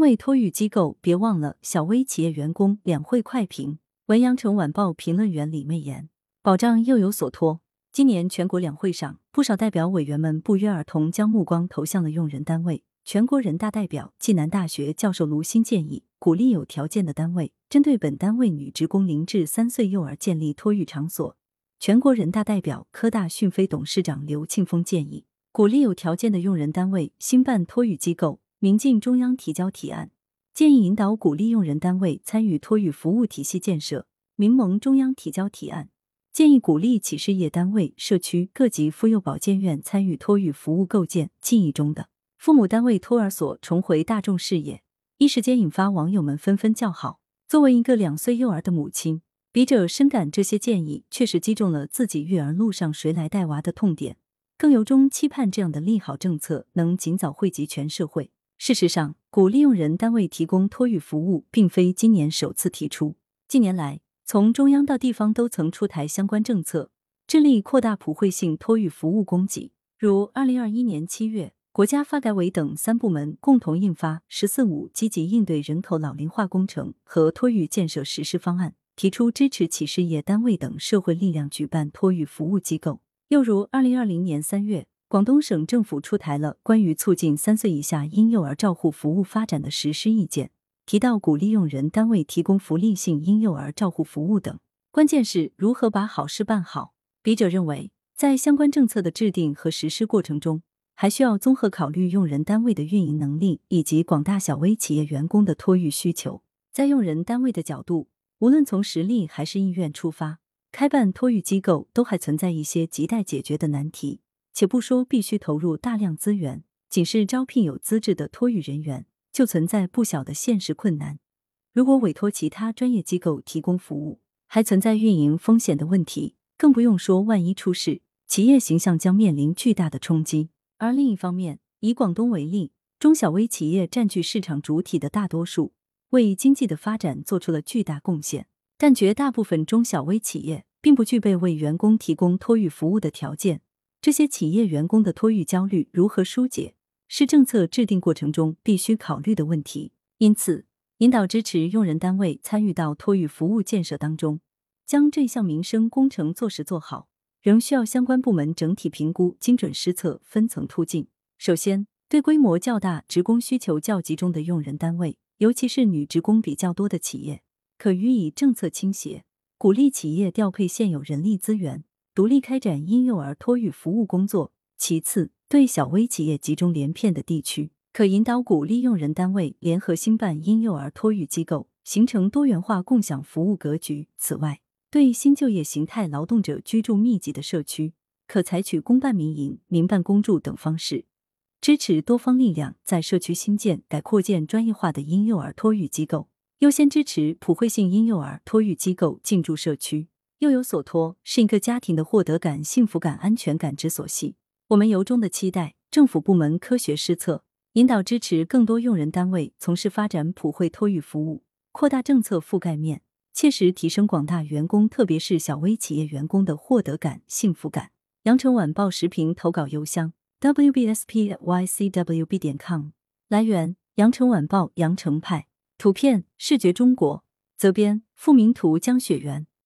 为托育机构别忘了小微企业员工两会快评。文阳城晚报评论员李媚妍，保障又有所托。今年全国两会上，不少代表委员们不约而同将目光投向了用人单位。全国人大代表、暨南大学教授卢鑫建议，鼓励有条件的单位针对本单位女职工零至三岁幼儿建立托育场所。全国人大代表、科大讯飞董事长刘庆峰建议，鼓励有条件的用人单位兴办托育机构。民进中央提交提案，建议引导鼓励用人单位参与托育服务体系建设。民盟中央提交提案，建议鼓励企事业单位、社区各级妇幼保健院参与托育服务构建。记忆中的父母单位托儿所重回大众视野，一时间引发网友们纷纷叫好。作为一个两岁幼儿的母亲，笔者深感这些建议确实击中了自己育儿路上谁来带娃的痛点，更由衷期盼这样的利好政策能尽早惠及全社会。事实上，鼓励用人单位提供托育服务，并非今年首次提出。近年来，从中央到地方都曾出台相关政策，致力扩大普惠性托育服务供给。如二零二一年七月，国家发改委等三部门共同印发《“十四五”积极应对人口老龄化工程和托育建设实施方案》，提出支持企事业单位等社会力量举办托育服务机构。又如二零二零年三月。广东省政府出台了关于促进三岁以下婴幼儿照护服务发展的实施意见，提到鼓励用人单位提供福利性婴幼儿照护服务等。关键是如何把好事办好。笔者认为，在相关政策的制定和实施过程中，还需要综合考虑用人单位的运营能力以及广大小微企业员工的托育需求。在用人单位的角度，无论从实力还是意愿出发，开办托育机构都还存在一些亟待解决的难题。且不说必须投入大量资源，仅是招聘有资质的托育人员，就存在不小的现实困难。如果委托其他专业机构提供服务，还存在运营风险的问题，更不用说万一出事，企业形象将面临巨大的冲击。而另一方面，以广东为例，中小微企业占据市场主体的大多数，为经济的发展做出了巨大贡献，但绝大部分中小微企业并不具备为员工提供托育服务的条件。这些企业员工的托育焦虑如何疏解，是政策制定过程中必须考虑的问题。因此，引导支持用人单位参与到托育服务建设当中，将这项民生工程做实做好，仍需要相关部门整体评估、精准施策、分层突进。首先，对规模较大、职工需求较集中的用人单位，尤其是女职工比较多的企业，可予以政策倾斜，鼓励企业调配现有人力资源。独立开展婴幼儿托育服务工作。其次，对小微企业集中连片的地区，可引导鼓励用人单位联合兴办婴幼儿托育机构，形成多元化共享服务格局。此外，对新就业形态劳动者居住密集的社区，可采取公办民营、民办公助等方式，支持多方力量在社区新建、改扩建专业化的婴幼儿托育机构，优先支持普惠性婴幼儿托育机构进驻社区。又有所托，是一个家庭的获得感、幸福感、安全感之所系。我们由衷的期待政府部门科学施策，引导支持更多用人单位从事发展普惠托育服务，扩大政策覆盖面，切实提升广大员工，特别是小微企业员工的获得感、幸福感。羊城晚报时评投稿邮箱：wbspycwb 点 com。来源：羊城晚报羊城派。图片：视觉中国。责编：付明图，江雪源。